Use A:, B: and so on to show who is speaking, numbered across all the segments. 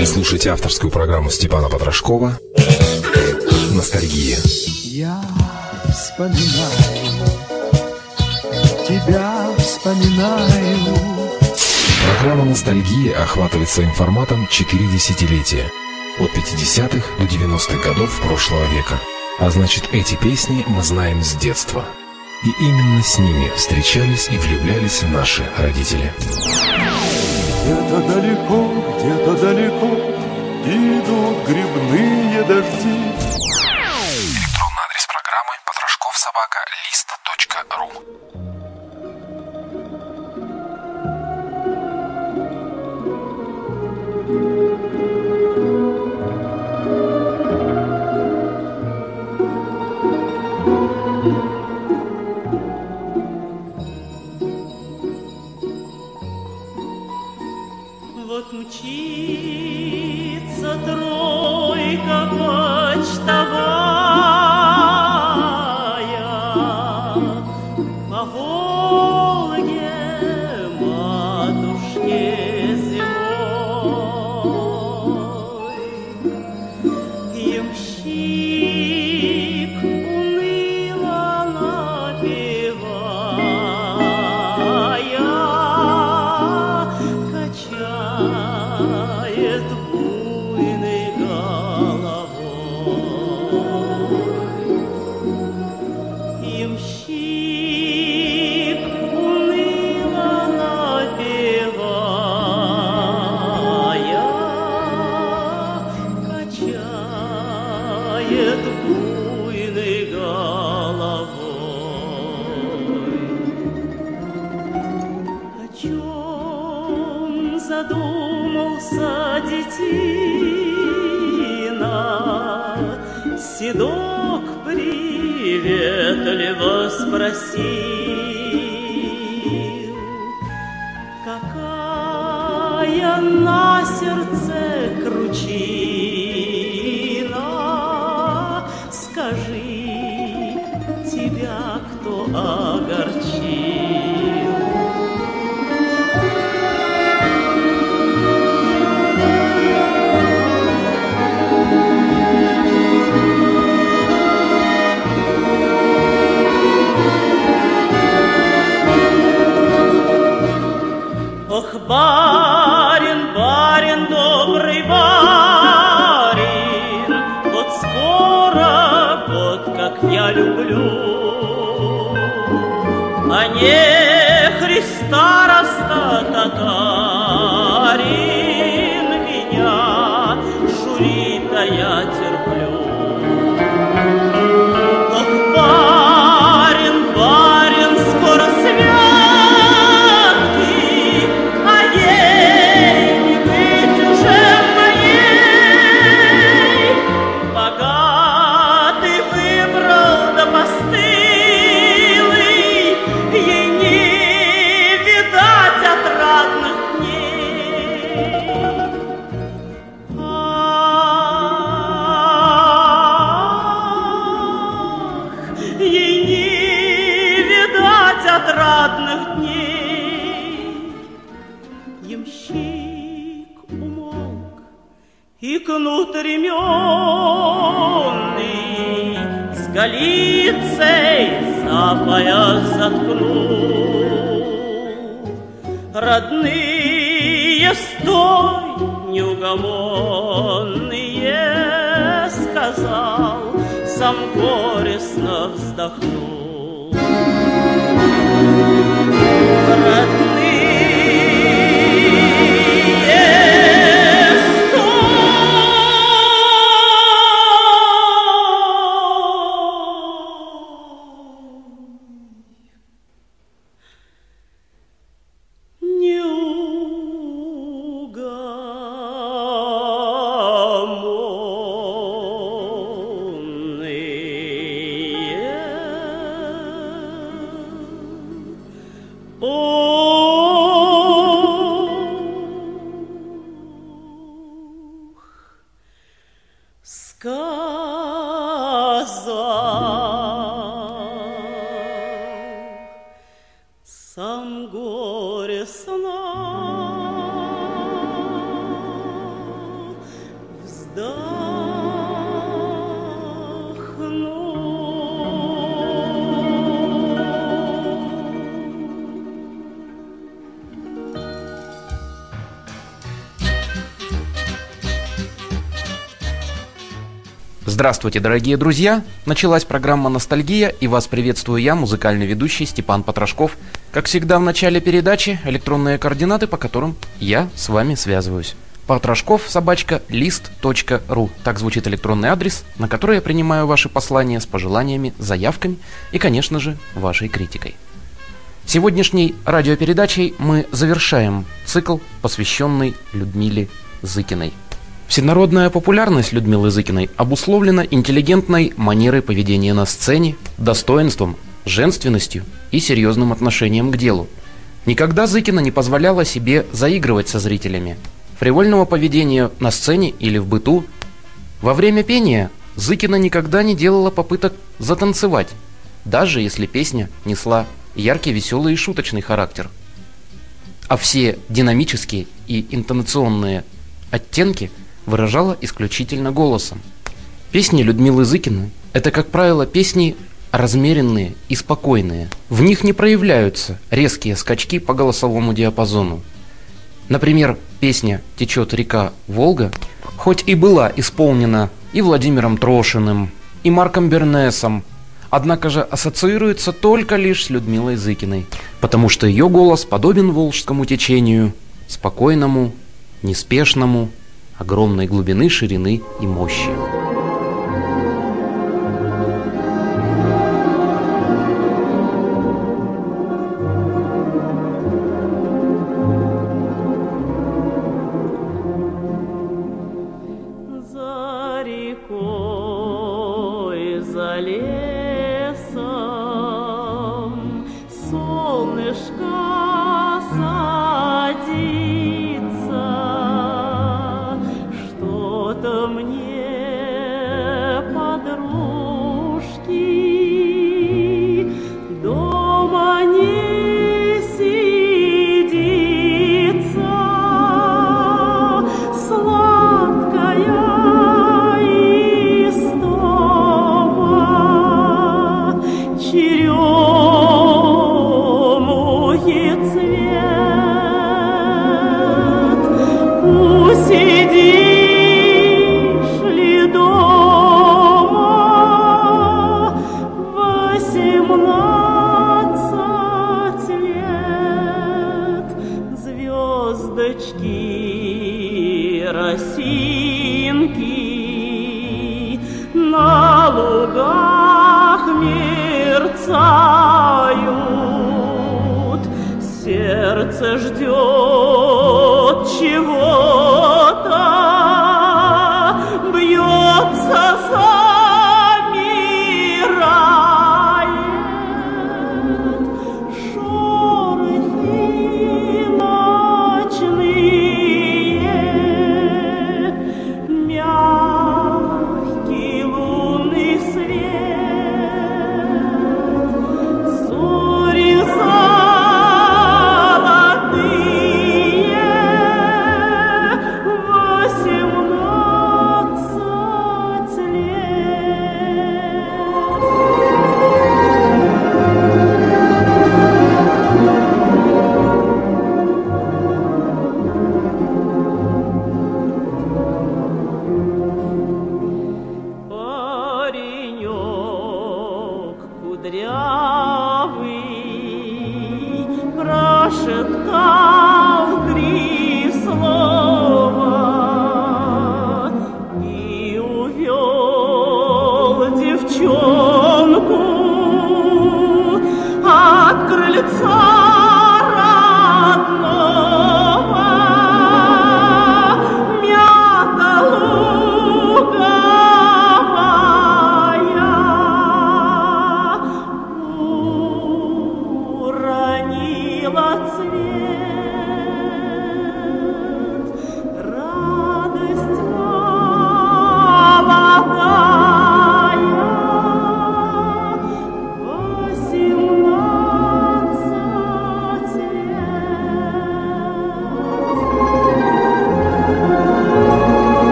A: Вы слушаете авторскую программу Степана Потрошкова «Ностальгия».
B: Я вспоминаю, тебя вспоминаю.
A: Программа «Ностальгия» охватывает своим форматом 4 десятилетия. От 50-х до 90-х годов прошлого века. А значит, эти песни мы знаем с детства. И именно с ними встречались и влюблялись наши родители.
B: Где-то далеко, где-то далеко идут грибные дожди.
A: Электронный адрес программы потрошковсобака.лист.ру
C: Здравствуйте, дорогие друзья! Началась программа «Ностальгия» и вас приветствую я, музыкальный ведущий Степан Потрошков. Как всегда в начале передачи электронные координаты, по которым я с вами связываюсь. Потрошков, собачка, лист.ру. Так звучит электронный адрес, на который я принимаю ваши послания с пожеланиями, заявками и, конечно же, вашей критикой. Сегодняшней радиопередачей мы завершаем цикл, посвященный Людмиле Зыкиной – Всенародная популярность Людмилы Зыкиной обусловлена интеллигентной манерой поведения на сцене, достоинством, женственностью и серьезным отношением к делу. Никогда Зыкина не позволяла себе заигрывать со зрителями. Фривольного поведения на сцене или в быту. Во время пения Зыкина никогда не делала попыток затанцевать, даже если песня несла яркий, веселый и шуточный характер. А все динамические и интонационные оттенки – выражала исключительно голосом. Песни Людмилы Зыкиной – это, как правило, песни размеренные и спокойные. В них не проявляются резкие скачки по голосовому диапазону. Например, песня «Течет река Волга» хоть и была исполнена и Владимиром Трошиным, и Марком Бернесом, однако же ассоциируется только лишь с Людмилой Зыкиной, потому что ее голос подобен волжскому течению, спокойному, неспешному, огромной глубины, ширины и мощи.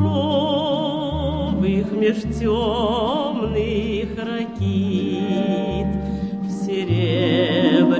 D: Суровых меж темных ракит в серебряном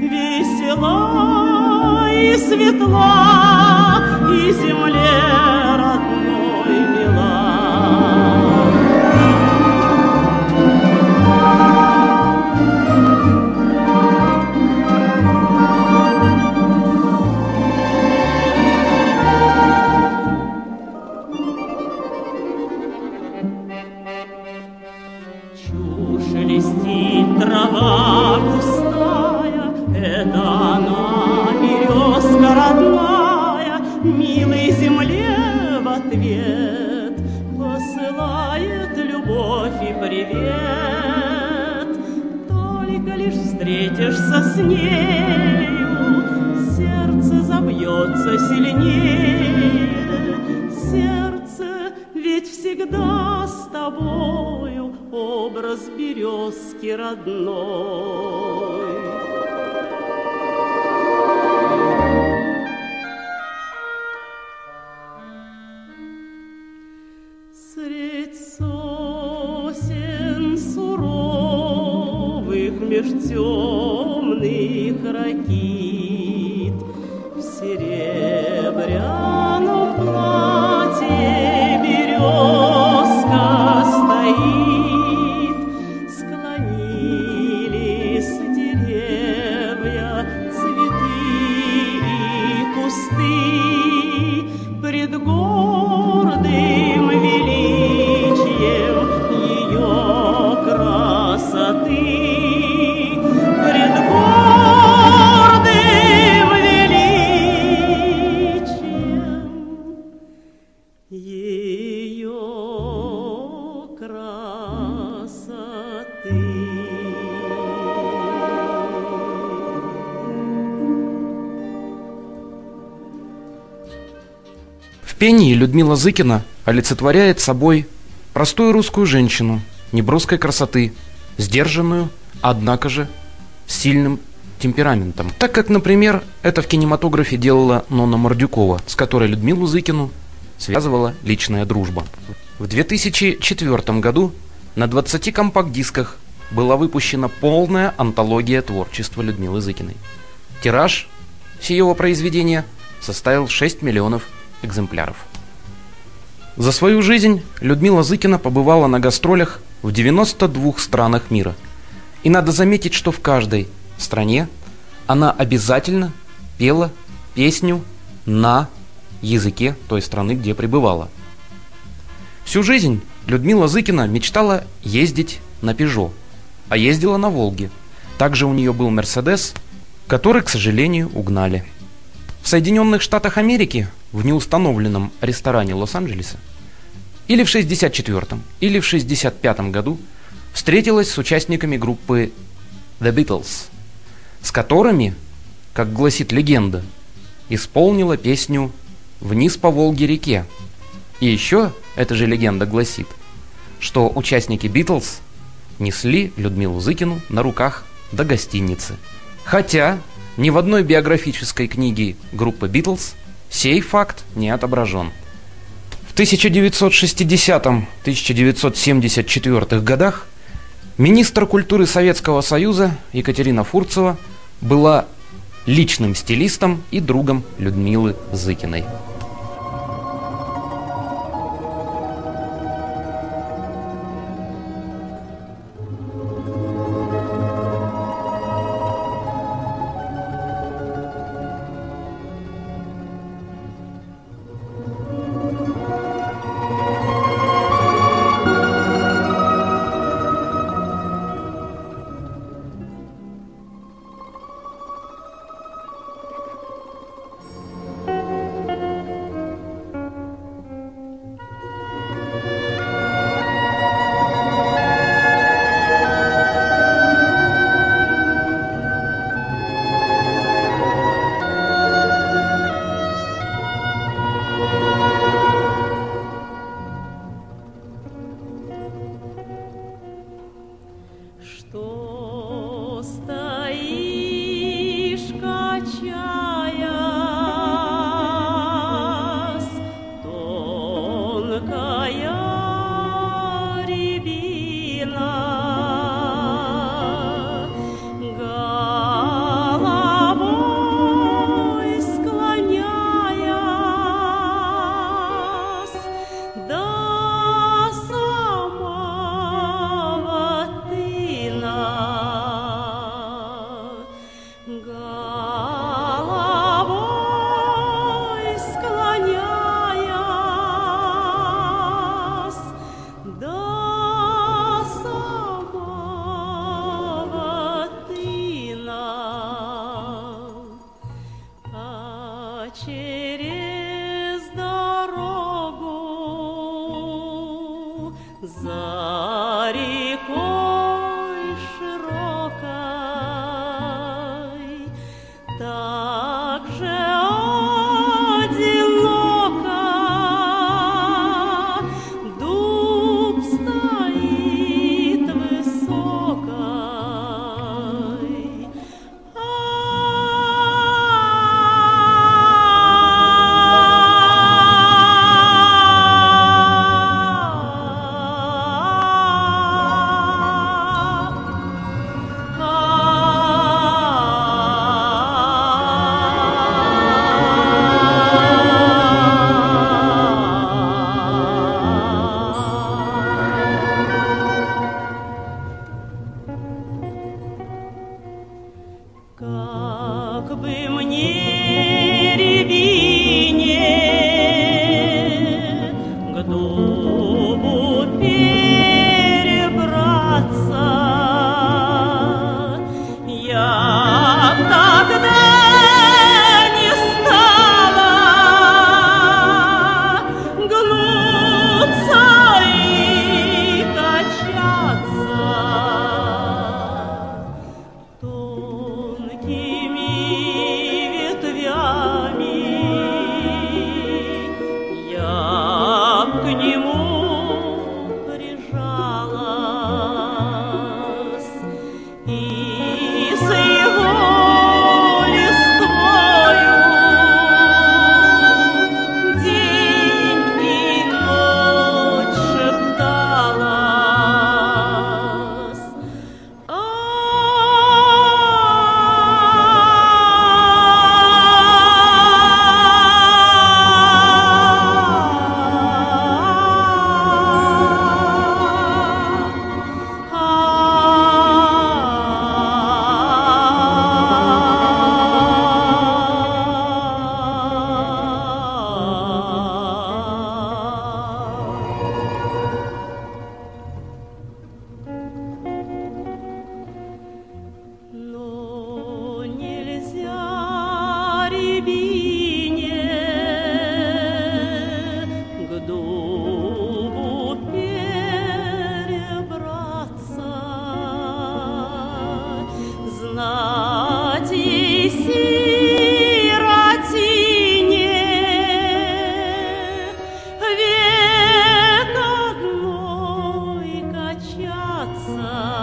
D: весела и светла, и земле всегда с тобою образ березки родной. Средь сосен суровых меж темных ракит в серебряном
C: Пении Людмила Зыкина олицетворяет собой простую русскую женщину неброской красоты, сдержанную, однако же сильным темпераментом. Так как, например, это в кинематографе делала Нонна Мордюкова, с которой Людмилу Зыкину связывала личная дружба. В 2004 году на 20 компакт-дисках была выпущена полная антология творчества Людмилы Зыкиной. Тираж сего произведения составил 6 миллионов экземпляров. За свою жизнь Людмила Зыкина побывала на гастролях в 92 странах мира. И надо заметить, что в каждой стране она обязательно пела песню на языке той страны, где пребывала. Всю жизнь Людмила Зыкина мечтала ездить на Пежо, а ездила на Волге. Также у нее был Мерседес, который, к сожалению, угнали. В Соединенных Штатах Америки, в неустановленном ресторане Лос-Анджелеса, или в 64-м, или в 65-м году встретилась с участниками группы The Beatles, с которыми, как гласит легенда, исполнила песню «Вниз по Волге-реке». И еще эта же легенда гласит, что участники Битлз несли Людмилу Зыкину на руках до гостиницы. Хотя ни в одной биографической книге группы Битлз сей факт не отображен. В 1960-1974 годах министр культуры Советского Союза Екатерина Фурцева была личным стилистом и другом Людмилы Зыкиной.
D: love.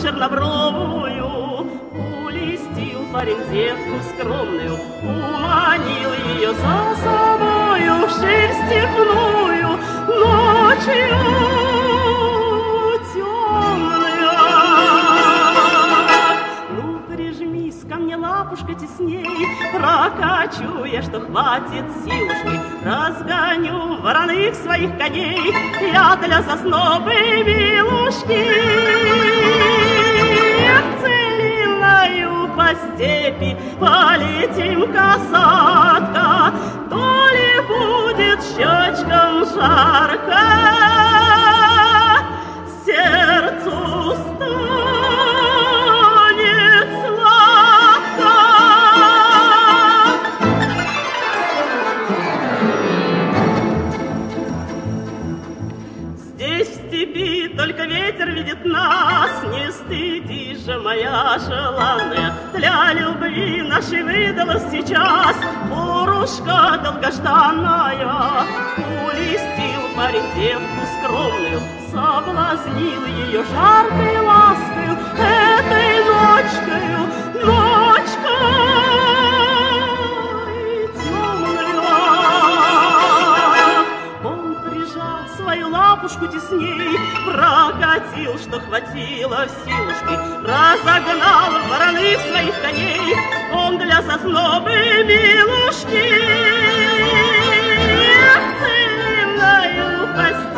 D: Чернобровую, улестил парень девку скромную, Уманил ее за собою в шерсть степную ночью темную. Ну, прижмись ко мне, лапушка, тесней, Прокачу я, что хватит силушки, Разгоню вороных своих коней Я для заснобы милушки по степи полетим касатка, то ли будет щечкам жарко, сердцу станет сладко. Здесь степи только ветер видит нас, не стыди же моя желанная. Поля любви нашей выдалась сейчас. Урушка долгожданная Улистил парень девку скромную Соблазнил ее жаркой ласкою Этой ночкою ручку тесней, прокатил, что хватило в силушки, разогнал вороных своих коней, он для соснобы милушки. Целиною по степи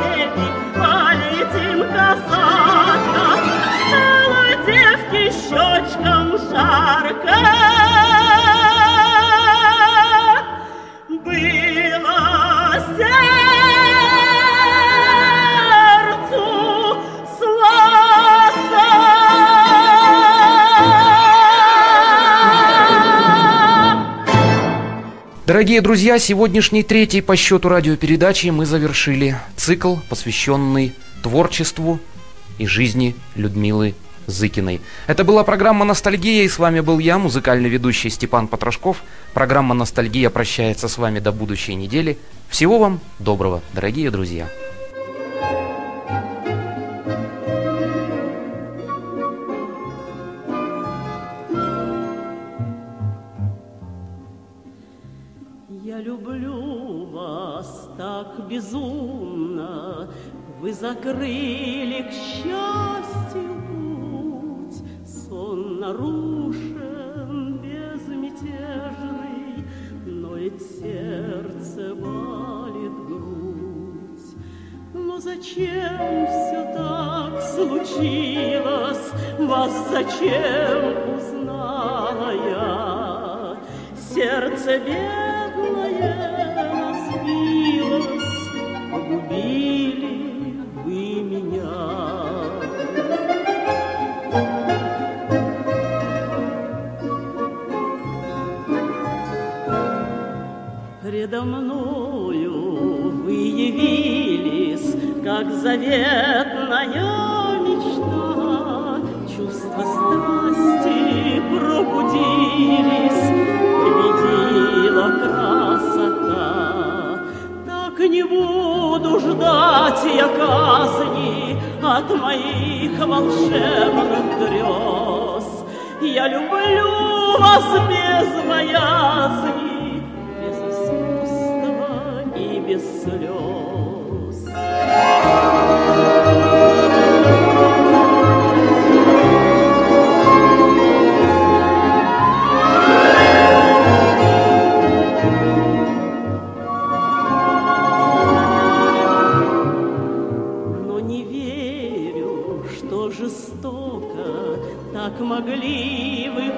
C: Дорогие друзья, сегодняшней третьей по счету радиопередачи мы завершили цикл,
D: посвященный
C: творчеству и жизни
D: Людмилы
C: Зыкиной.
D: Это
C: была программа
D: «Ностальгия»,
C: и с вами был
D: я,
C: музыкальный ведущий
D: Степан
C: Потрошков. Программа «Ностальгия» прощается с вами до будущей недели.
D: Всего
C: вам доброго, дорогие друзья!
D: Безумно Вы закрыли к счастью путь Сон нарушен, безмятежный Но ведь сердце балит грудь Но зачем все так случилось? Вас зачем узнала я? Сердце бедное Предо мною вы явились, как заветная мечта. Чувства страсти пробудились, победила красота. Так не буду ждать я казни от моих волшебных грез. Я люблю вас без боязни, могли вы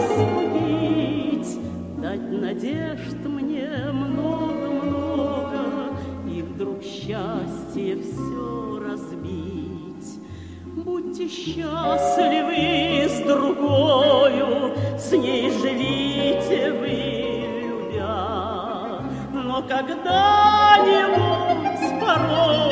D: поступить, Дать надежд мне много-много, И вдруг счастье все разбить. Будьте счастливы с другою, С ней живите вы, любя, Но когда-нибудь порою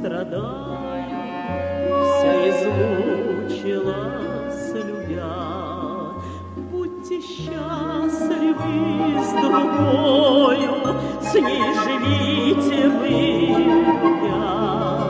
D: и страдаю, вся измучилась любя. Будьте счастливы с другою, с ней живите вы, я.